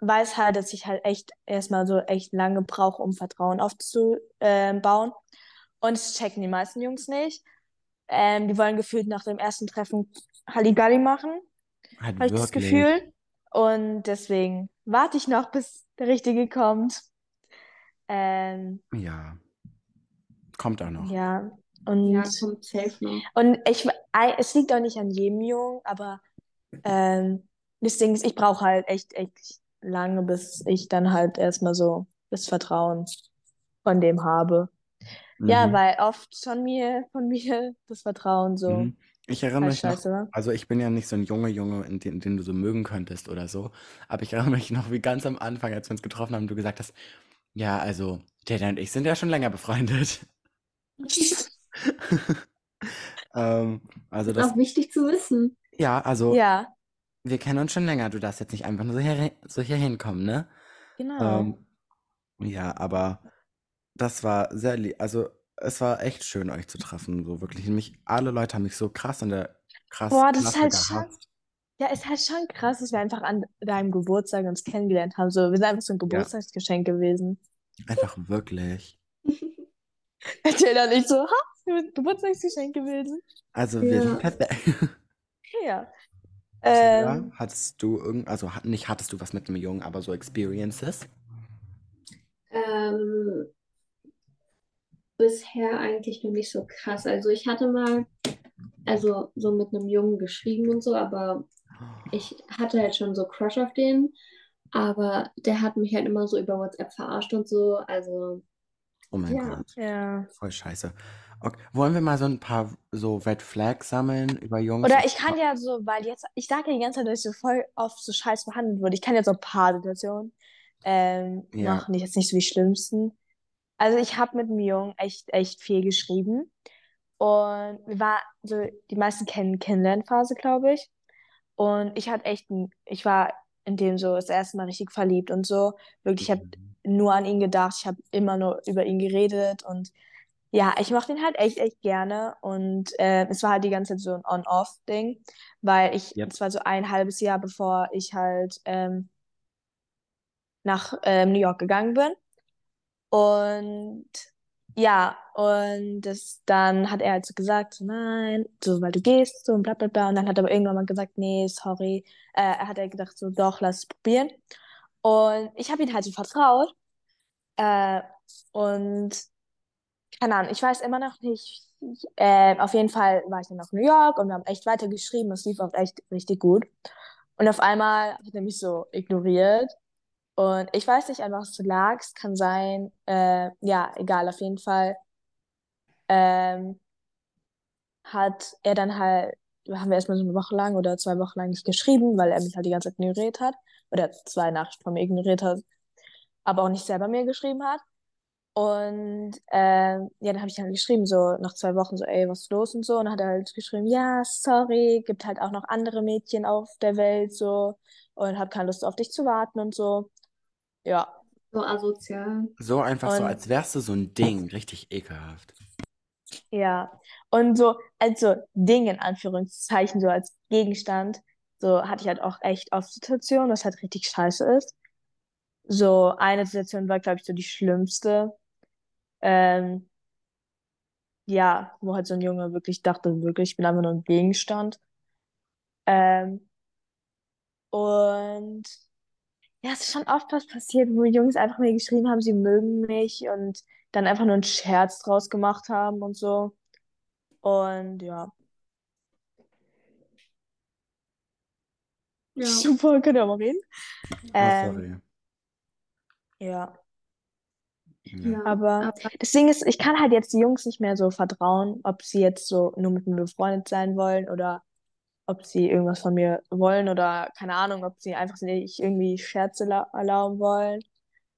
weiß halt, dass ich halt echt erstmal so echt lange brauche, um Vertrauen aufzubauen. Und das checken die meisten Jungs nicht. Ähm, die wollen gefühlt nach dem ersten Treffen Halligalli machen, Halt habe ich das. Gefühl. Und deswegen warte ich noch, bis der Richtige kommt. Ähm, Ja, kommt auch noch. ja, Ja, und, kommt safe noch. und ich, es liegt auch nicht an jedem Jungen, aber ähm, das Ding ist, ich brauche halt echt, echt lange, bis ich dann halt erstmal so das Vertrauen von dem habe. Ja, Mhm. weil oft von mir, von mir das Vertrauen so Mhm. Ich erinnere mich noch, scheiße also ich bin ja nicht so ein Junge, Junge, in den, den du so mögen könntest oder so, aber ich erinnere mich noch, wie ganz am Anfang, als wir uns getroffen haben, du gesagt hast, ja, also, Jada und ich sind ja schon länger befreundet. Ähm, also Ist das, auch wichtig zu wissen. ja, also Ja, wir kennen uns schon länger, du darfst jetzt nicht einfach nur so hier, so hier hinkommen, ne? genau. Ähm, ja, aber das war sehr lieb, also es war echt schön, euch zu treffen, so wirklich. Mich, alle Leute haben mich so krass in der krass Boah, das ist halt schon, ja, ist halt schon krass, dass wir einfach an deinem Geburtstag uns kennengelernt haben. So, wir sind einfach so ein Ja, Geburtstagsgeschenk gewesen. einfach wirklich. Erzähl dann nicht so, ha, wir sind ein Geburtstagsgeschenk gewesen. Also wir sind Ja. perfekt. Ja. Tia, Ähm, hattest du irgend, also nicht hattest du was mit einem Jungen, aber so Experiences? Ähm, bisher eigentlich noch nicht so krass. Also ich hatte mal, also so mit einem Jungen geschrieben und so, aber ich hatte halt schon so Crush auf den, aber der hat mich halt immer so über WhatsApp verarscht und so. Also Oh mein ja, Gott, ja. voll scheiße. Okay, wollen wir mal so ein paar so Red Flags sammeln über Jungs? Oder ich kann ja so, weil jetzt, ich sage ja die ganze Zeit, dass ich so voll oft so scheiß behandelt wurde. Ich kann jetzt so ein paar Situationen ähm, Ja. machen, die jetzt nicht so die schlimmsten. Also ich habe mit Jungen echt, echt viel geschrieben. Und wir war so, die meisten kennen Kennenlernphase, glaube ich. Und ich hatte echt, ich war in dem so das erste Mal richtig verliebt und so. Wirklich, ich habe Mhm. nur an ihn gedacht, ich habe immer nur über ihn geredet und ja, ich mochte ihn halt echt, echt gerne und äh, es war halt die ganze Zeit so ein On-Off-Ding, weil ich, Yep. es war so ein halbes Jahr, bevor ich halt ähm, nach ähm, New York gegangen bin und ja, und das, dann hat er halt so gesagt, so nein, so, weil du gehst, so und bla bla bla. Und dann hat aber irgendwann mal gesagt, nee, sorry. Äh, er hat er gedacht, so doch, lass es probieren. Und ich habe ihm halt so vertraut. Äh, und keine Ahnung, ich weiß immer noch nicht. Äh, auf jeden Fall war ich dann nach New York und wir haben echt weiter geschrieben. Es lief auch echt richtig gut. Und auf einmal hat er mich so ignoriert. Und ich weiß nicht, an was es lag. Es kann sein, äh, ja, egal, auf jeden Fall ähm, hat er dann halt, haben wir erstmal so eine Woche lang oder zwei Wochen lang nicht geschrieben, weil er mich halt die ganze Zeit ignoriert hat. Oder zwei Nachrichten von mir ignoriert hat, aber auch nicht selber mir geschrieben hat. Und ähm, ja, dann habe ich halt geschrieben, so nach zwei Wochen, so, ey, was ist los und so. Und dann hat er halt geschrieben, ja, sorry, gibt halt auch noch andere Mädchen auf der Welt, so. Und hab keine Lust auf dich zu warten und so. Ja. so asozial. So einfach so, Und als wärst du so ein Ding, richtig ekelhaft. ja. Und so, also Ding in Anführungszeichen, so als Gegenstand, so hatte ich halt auch echt oft Situationen, was halt richtig scheiße ist. So eine Situation war, glaube ich, so die schlimmste. Ähm, ja, wo halt so ein Junge wirklich dachte, wirklich, ich bin einfach nur ein Gegenstand. Ähm, und ja, es ist schon oft was passiert, wo Jungs einfach mir geschrieben haben, sie mögen mich und dann einfach nur einen Scherz draus gemacht haben und so. Und ja. Ja. Super, können wir mal reden. Oh, Ähm, sorry. ja. Ja. Aber das Ding ist, ich kann halt jetzt die Jungs nicht mehr so vertrauen, ob sie jetzt so nur mit mir befreundet sein wollen oder ob sie irgendwas von mir wollen oder keine Ahnung, ob sie einfach nicht irgendwie Scherze la- erlauben wollen.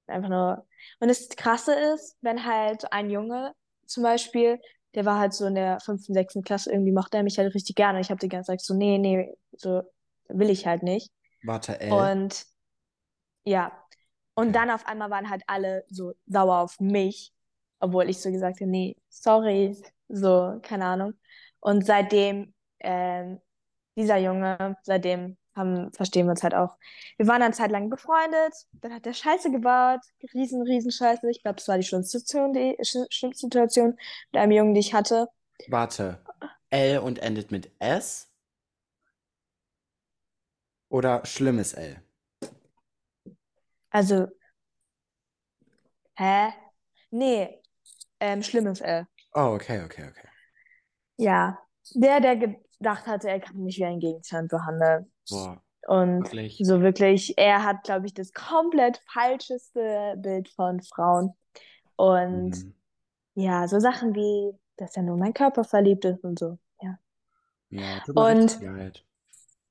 Einfach nur. Und das Krasse ist, wenn halt ein Junge zum Beispiel, der war halt so in der fünften, sechsten Klasse, irgendwie mochte er mich halt richtig gerne. Ich habe die ganze Zeit so, nee, nee, so will ich halt nicht. Warte, L. Und ja. Und Okay. dann auf einmal waren halt alle so sauer auf mich, obwohl ich so gesagt habe, nee, sorry, so, keine Ahnung. Und seitdem, ähm, dieser Junge, seitdem haben, verstehen wir uns halt auch. Wir waren eine Zeit lang befreundet, dann hat der Scheiße gebaut, riesen, riesen Scheiße. Ich glaube, das war die schlimmste Situation, die, sch- schlimmste Situation mit einem Jungen, die ich hatte. Warte. L und endet mit S? Oder schlimmes L? Also, hä? Nee, ähm, schlimmes L. Oh, okay, okay, okay. Ja, der, der gedacht hatte, er kann mich wie ein Gegenstand behandeln. Boah, Und wirklich. so wirklich, er hat, glaube ich, das komplett falscheste Bild von Frauen. Und Mhm. ja, so Sachen wie, dass er nur in meinen Körper verliebt ist und so. Ja. Ja, Und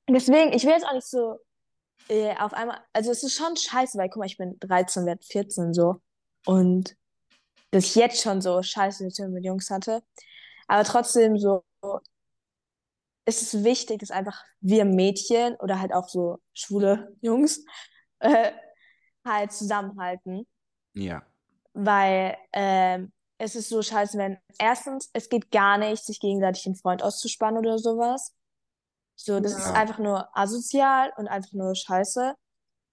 deswegen, ich will jetzt auch nicht so äh, auf einmal, also es ist schon scheiße, weil guck mal, ich bin 13, werde 14 so. Und dass ich jetzt schon so scheiße mit Jungs hatte. Aber trotzdem so ist es wichtig, dass einfach wir Mädchen oder halt auch so schwule Jungs äh, halt zusammenhalten. Ja. Weil ähm, es ist so scheiße, wenn erstens, es geht gar nicht, sich gegenseitig den Freund auszuspannen oder sowas. So, das ist Ja. einfach nur asozial und einfach nur scheiße.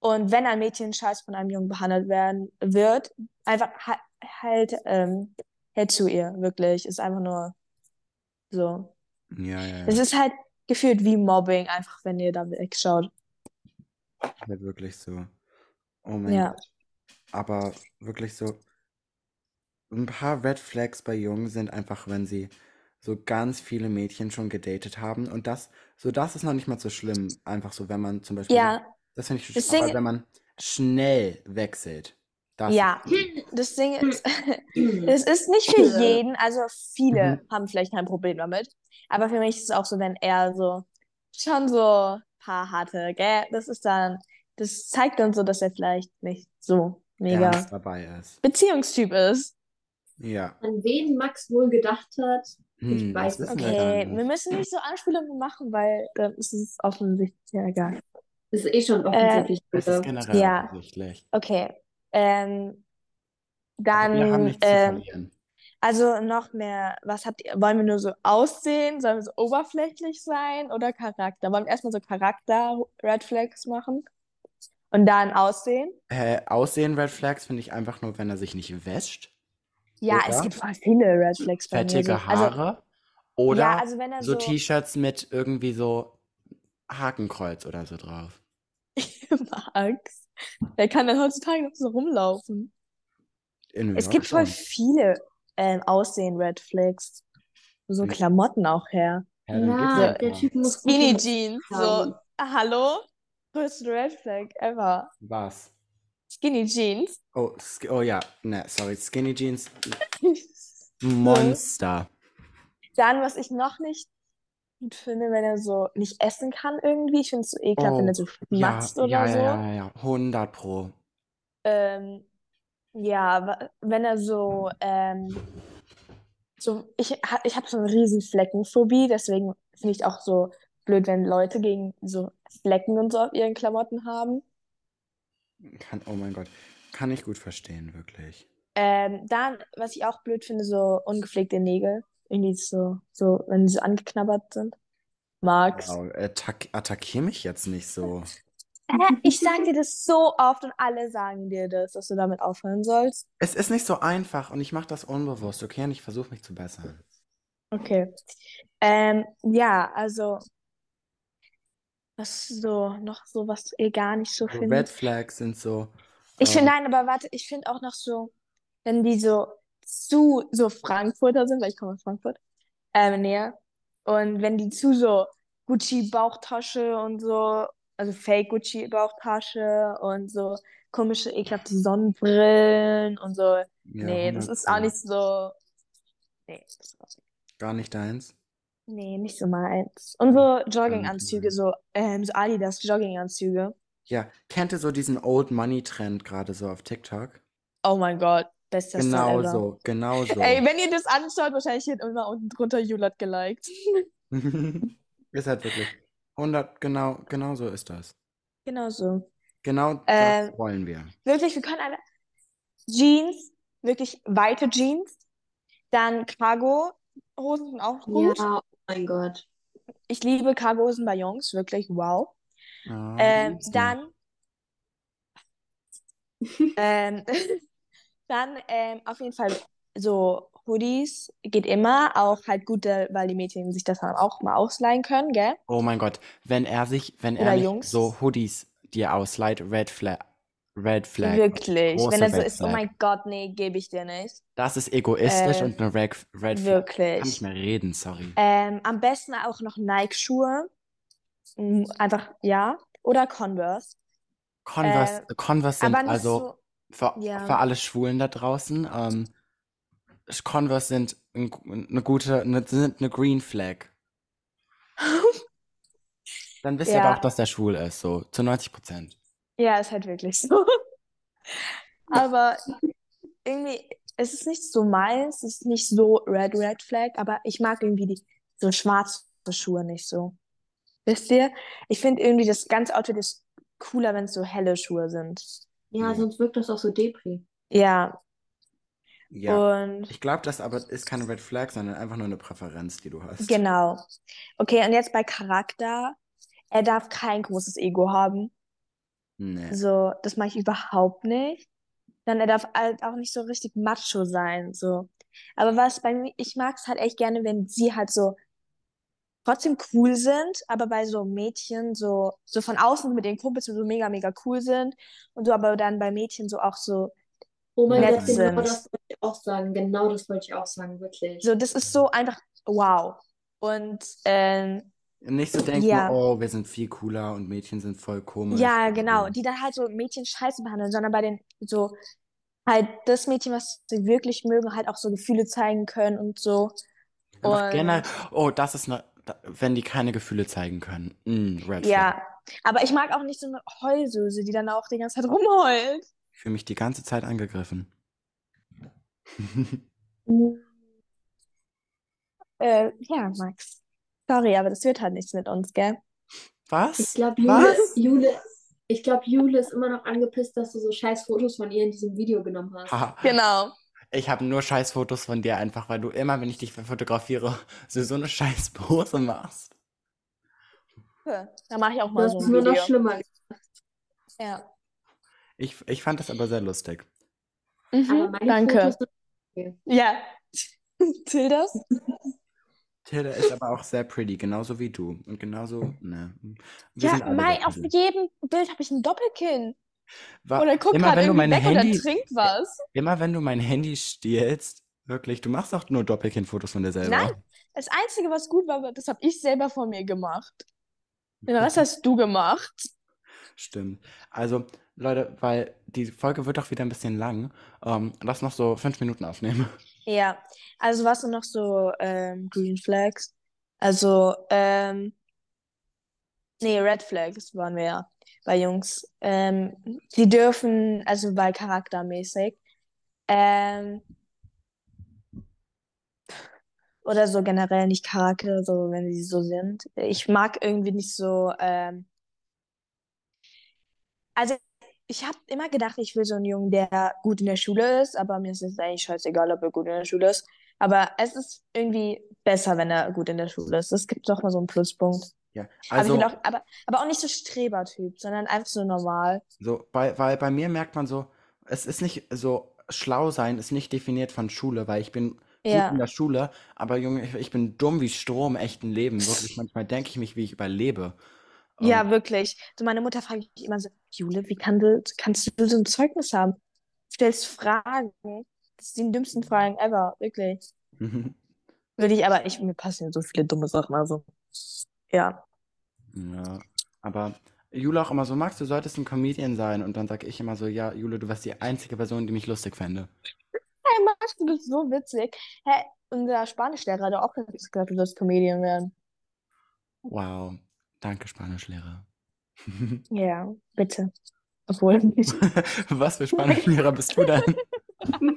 Und wenn ein Mädchen scheiße von einem Jungen behandelt werden wird, einfach ha- halt, ähm, halt zu ihr, wirklich. Ist einfach nur so. Ja, ja, Es ja. ist halt gefühlt wie Mobbing, einfach wenn ihr da wegschaut. Halt wirklich so. Oh mein Ja. Gott. Aber wirklich so, ein paar Red Flags bei Jungen sind einfach, wenn sie so ganz viele Mädchen schon gedatet haben. Und das, so das ist noch nicht mal so schlimm. Einfach so, wenn man zum Beispiel, Ja, das finde ich, das aber Ding, wenn man schnell wechselt, das ja, schlimm. das Ding ist, es ist nicht für jeden, also viele Mhm. haben vielleicht kein Problem damit, aber für mich ist es auch so, wenn er so schon so ein paar hatte, gell, das ist dann, das zeigt dann so, dass er vielleicht nicht so mega Ernst dabei ist. Beziehungstyp ist. Ja. An wen Max wohl gedacht hat, ich Hm, weiß das es nicht. wir Okay, wir nicht. müssen nicht so Anspielungen machen, weil dann ist es offensichtlich ja egal. Das ist eh schon Äh, offensichtlich. Es ist Leute. generell ja, offensichtlich. okay. Ähm, Aber wir haben dann, nichts zu ähm, verlieren. Also noch mehr, was habt ihr, wollen wir nur so aussehen? Sollen wir so oberflächlich sein oder Charakter? Wollen wir erstmal so Charakter-Red Flags machen und dann Aussehen? Äh, Aussehen Red Flags finde ich einfach nur, wenn er sich nicht wäscht. Ja, es Oder gibt voll viele Red Flags bei mir. Fettige also, Haare. ja, Oder also wenn er so so, T-Shirts mit irgendwie so Hakenkreuz oder so drauf. Max, wer kann denn heutzutage noch so rumlaufen? In Es gibt voll viele ähm, Aussehen-Red Flags. So Ja, Klamotten auch her. ja, Ja, der. Typ muss Skinny Jeans. So, haben. hallo? Größte Red Flag ever. Was? Skinny Jeans. Oh, oh ja, ne, sorry, Skinny Jeans. Monster. Dann, was ich noch nicht gut finde, wenn er so nicht essen kann irgendwie. Ich finde es so ekelhaft, wenn er Oh, so schmatzt ja, oder ja, so. ja, ja, ja, 100 Pro. Ähm, ja, wenn er so, ähm, so, ich, ich habe so eine riesen Fleckenphobie, deswegen finde ich auch so blöd, wenn Leute gegen so Flecken und so auf ihren Klamotten haben. Kann, oh mein Gott, kann ich gut verstehen, wirklich. Ähm, dann, was ich auch blöd finde, so ungepflegte Nägel. Irgendwie so, so, wenn die so angeknabbert sind. Mag's. Wow, attack attackier mich jetzt nicht so. Ich sag dir das so oft und alle sagen dir das, dass du damit aufhören sollst. Es ist nicht so einfach und ich mache das unbewusst, okay? Und ich versuche mich zu bessern. Okay. Ähm, ja, also Was so, noch so, was ihr gar nicht so So Red findet. Flags sind so, Ich finde, ähm, nein, aber warte, ich finde auch noch so, wenn die so zu so Frankfurter sind, weil ich komme aus Frankfurt, ähm, näher. Und wenn die zu so Gucci-Bauchtasche und so, also Fake-Gucci-Bauchtasche und so komische, ekelhafte Sonnenbrillen und so. ja, Nee, das 100 ist auch nicht so. Nee, das. Gar nicht deins. Nee, nicht so meins. Und so Jogginganzüge, so, ähm, so Adidas Jogginganzüge. Ja, kennt ihr so diesen Old Money Trend gerade so auf TikTok? Oh mein Gott, bester Genau ever. so, genau so. Ey, wenn ihr das anschaut, wahrscheinlich hier immer unten drunter Jule hat geliked. Ist halt wirklich 100, genau, genau so ist das. Genau so. Genau das Ähm, wollen wir. wirklich, wir können eine Jeans, wirklich weite Jeans, dann Cargo-Hosen sind auch gut. Ja, oh mein Gott. Ich liebe Cargo-Hosen bei Jungs, wirklich, wow. Ah, Ähm, du. dann, ähm, dann ähm, auf jeden Fall so Hoodies geht immer, auch halt gut, weil die Mädchen sich das dann auch mal ausleihen können, gell? Oh mein Gott, wenn er sich, wenn er Oder Jungs. so Hoodies dir ausleiht, Red Flag, Red Flag, Wirklich. große Wenn er so ist, oh mein Gott, nee, gebe ich dir nicht. Das ist egoistisch Äh, und eine Red, Red Flag. Kann wirklich. nicht mehr reden, sorry. Ähm, am besten auch noch Nike-Schuhe. Mm, Einfach, ja. Oder Converse. Converse, Äh, Converse sind also so, für, für ja. alle Schwulen da draußen, ähm, Converse sind ein, eine gute, eine, sind eine Green Flag. Dann wisst ihr aber auch, Ja, dass der schwul ist, so zu 90 Prozent. ja, ist halt wirklich so. Aber irgendwie, es ist nicht so meins, es ist nicht so Red Red Flag, aber ich mag irgendwie die so schwarze Schuhe nicht so. Wisst ihr? Ich finde irgendwie das ganze Outfit ist cooler, wenn es so helle Schuhe sind. Ja, Ja. sonst wirkt das auch so Depri. Ja, Ja. und Ich glaube, das aber ist keine Red Flag, sondern einfach nur eine Präferenz, die du hast. genau. Okay, und jetzt bei Charakter. Er darf kein großes Ego haben. Nee. So, das mache ich überhaupt nicht. Dann er darf halt auch nicht so richtig macho sein, so. Aber was bei mir, ich mag es halt echt gerne, wenn sie halt so trotzdem cool sind, aber bei so Mädchen so, so von außen mit den Kumpels so mega, mega cool sind und so, aber dann bei Mädchen so auch so Oh mein nett Gott, genau sind. das wollte ich auch sagen. Genau das wollte ich auch sagen, wirklich. So, das ist so einfach wow. Und ähm, Nicht so denken, ja, oh, wir sind viel cooler und Mädchen sind voll komisch. ja, und genau, die dann halt so Mädchen scheiße behandeln, sondern bei den so halt das Mädchen, was sie wirklich mögen, halt auch so Gefühle zeigen können und so. Einfach generell, Und oh, das ist eine, wenn die keine Gefühle zeigen können. Mm, Red Flag. ja, aber ich mag auch nicht so eine Heulsuse, die dann auch die ganze Zeit rumheult. Ich fühle mich die ganze Zeit angegriffen. Äh, ja, Max. Sorry, aber das wird halt nichts mit uns, gell? Ich Was? glaube, Jule? Jule, ich glaube, Jule ist immer noch angepisst, dass du so scheiß Fotos von ihr in diesem Video genommen hast. Genau. Ich habe nur Scheißfotos von dir einfach, weil du immer, wenn ich dich fotografiere, so, so eine Scheißpose machst. Ja, Da mache ich auch mal hast so ein nur noch schlimmer gemacht. Ja. Ich, ich fand das aber sehr lustig. Aber Mhm, meine danke. Fotos sind okay. Ja. Tildas? Tilda ist aber auch sehr pretty, genauso wie du. Und genauso, ne. Wir Ja, Mai, auf jedem Bild habe ich ein Doppelkinn. Wa- Oder guck immer gerade wenn du irgendwie mein weg oder Handy, trinkt was. immer wenn du mein Handy stiehlst, wirklich, du machst doch nur Doppelkind-Fotos von dir selber. Nein, das Einzige, was gut war, das habe ich selber von mir gemacht. Den Rest hast du gemacht. Stimmt. Also, Leute, weil die Folge wird auch wieder ein bisschen lang. Ähm, lass noch so fünf Minuten aufnehmen. Ja, also was sind noch so ähm, Green Flags? Also, ähm, nee, Red Flags waren wir ja bei Jungs. Ähm, die dürfen, also bei charaktermäßig, ähm, oder so generell nicht Charakter, so wenn sie so sind. Ich mag irgendwie nicht so, ähm, also ich habe immer gedacht, ich will so einen Jungen, der gut in der Schule ist, aber mir ist es eigentlich scheißegal, ob er gut in der Schule ist. Aber es ist irgendwie besser, wenn er gut in der Schule ist. Es gibt doch mal so einen Pluspunkt. Ja, Aber also, auch, aber, aber auch nicht so Strebertyp, sondern einfach so normal. so, bei, weil bei mir merkt man so, es ist nicht so, schlau sein ist nicht definiert von Schule, weil ich bin gut in Ja, der Schule, aber Junge, ich, ich bin dumm wie Stroh im echten Leben. Wirklich, manchmal denke ich mich, wie ich überlebe. Ja, Und wirklich. So meine Mutter fragt mich immer so, Jule, wie kann du, kannst du so ein Zeugnis haben? Stellst Fragen. Das sind die dümmsten Fragen ever, wirklich. Würde ich, aber ich, mir passieren so viele dumme Sachen, also. Ja. ja, aber Jule auch immer so, Max, du solltest ein Comedian sein. Und dann sage ich immer so, ja, Jule, du wärst die einzige Person, die mich lustig fände. Hey, Max, du bist so witzig. Hä, unser Spanischlehrer hat auch gesagt, du sollst Comedian werden. Wow, danke, Spanischlehrer. Ja, bitte. Obwohl nicht. Was für Spanischlehrer bist du denn?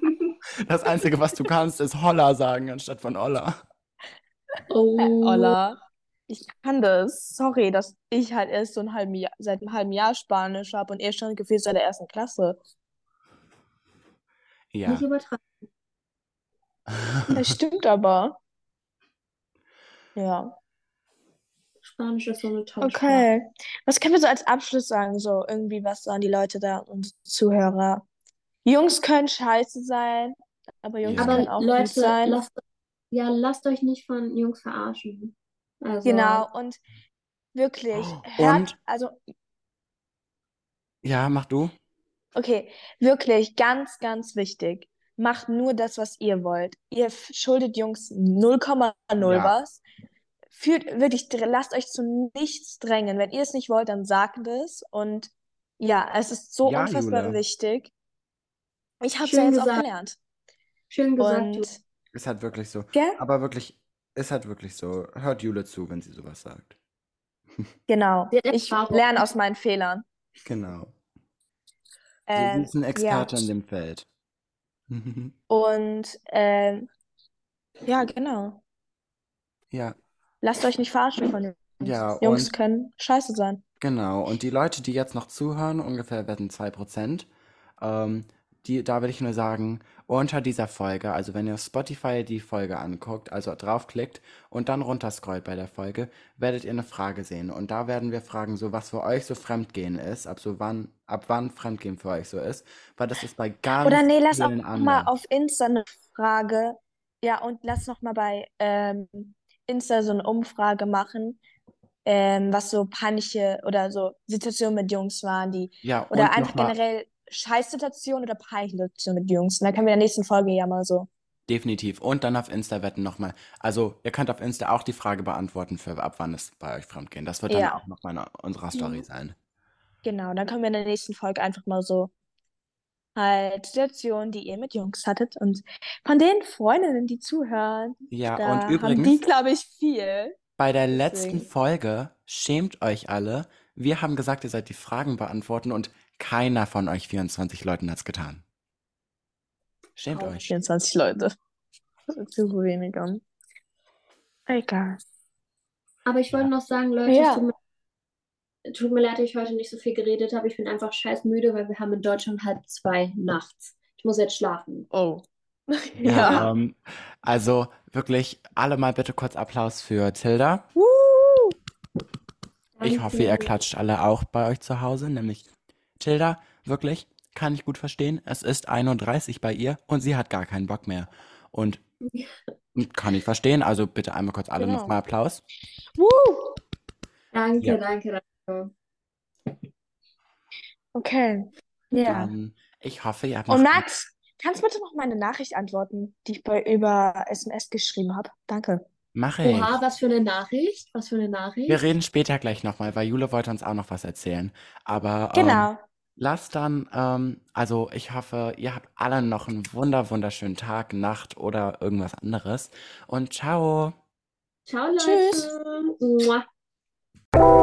Das Einzige, was du kannst, ist Holla sagen anstatt von Olla. Oh. Olla. Ich kann das. Sorry, dass ich halt erst so ein halben Jahr, seit einem halben Jahr Spanisch habe und er schon gefühlt seit der ersten Klasse. Ja. Nicht übertreiben. Das stimmt aber. Ja. Spanisch ist so eine tolle. Okay. Was können wir so als Abschluss sagen? So irgendwie was an die Leute da und Zuhörer. Jungs können scheiße sein, aber Jungs Ja. können Aber auch gut Leute, sein. lasst, ja, lasst euch nicht von Jungs verarschen. Also, Genau, und wirklich, hört, Und, also, ja, mach du. okay, wirklich ganz, ganz wichtig. Macht nur das, was ihr wollt. Ihr schuldet Jungs 0,0 Ja. was. Fühlt wirklich, lasst euch zu nichts drängen. Wenn ihr es nicht wollt, dann sagt es. Und ja, es ist so Ja, unfassbar Jule. wichtig. Ich habe es ja jetzt auch gesagt. gelernt. Schön gesagt. Und, Ist halt wirklich so. gell? Aber wirklich, ist halt wirklich so. Hört Jule zu, wenn sie sowas sagt. Genau. Sie Ich lerne aus meinen Fehlern. Genau. Sie Ähm, ist ein ja. Experte in dem Feld. Und ähm, ja, genau. Ja, Lasst euch nicht verarschen von Jungs. ja, Jungs können scheiße sein. genau. Und die Leute, die jetzt noch zuhören, ungefähr werden 2%, ähm, die, da will ich nur sagen, unter dieser Folge, also wenn ihr auf Spotify die Folge anguckt, also draufklickt und dann runterscrollt bei der Folge, werdet ihr eine Frage sehen. Und da werden wir fragen, so was für euch so Fremdgehen ist, ab so wann, ab wann Fremdgehen für euch so ist, weil das ist bei ganz Oder nee, lass auch vielen mal auf Insta eine Frage. Ja, und lass noch mal bei ähm, Insta so eine Umfrage machen, ähm, was so peinliche oder so Situationen mit Jungs waren, die Ja, oder einfach generell Scheißsituationen oder peinliche Situationen mit Jungs. Und dann können wir in der nächsten Folge ja mal so. definitiv. Und dann auf Insta wetten nochmal. Also, ihr könnt auf Insta auch die Frage beantworten, für ab wann es bei euch Fremdgehen. Das wird dann Ja. auch nochmal in unserer Story sein. Genau, dann können wir in der nächsten Folge einfach mal so halt Situationen, die ihr mit Jungs hattet und von den Freundinnen, die zuhören, Ja, da und haben die, übrigens, glaube ich, viel. bei der letzten Deswegen. Folge, schämt euch alle. Wir haben gesagt, ihr sollt die Fragen beantworten und keiner von euch 24 Leuten hat's getan. Schämt Oh, euch. 24 Leute. Das ist zu wenig. um. Egal. Aber ich wollte Ja. noch sagen, Leute, Ja. es tut mir, tut mir leid, dass ich heute nicht so viel geredet habe. Ich bin einfach scheiß müde, weil wir haben in Deutschland halb zwei nachts. Ich muss jetzt schlafen. Oh. Ja, Ja. ähm, also wirklich alle mal bitte kurz Applaus für Tilda. Woo! Ich hoffe, ihr klatscht alle auch bei euch zu Hause, nämlich Tilda, wirklich, kann ich gut verstehen. Es ist 31 bei ihr und sie hat gar keinen Bock mehr. Und kann ich verstehen, also bitte einmal kurz alle Genau. nochmal Applaus. Woo! Danke, Ja. danke, danke. Okay. Ja. Dann, ich hoffe, ihr habt Und Max, kannst du bitte noch meine Nachricht antworten, die ich bei, über SMS geschrieben habe? Danke. Mache ich. Oha, was für eine Nachricht? Was für eine Nachricht? Wir reden später gleich nochmal, weil Jule wollte uns auch noch was erzählen. Aber ähm, Genau. lasst dann, ähm, also ich hoffe, ihr habt alle noch einen wunder, wunderschönen Tag, Nacht oder irgendwas anderes. Und ciao. Ciao, Leute. Tschüss. Mua.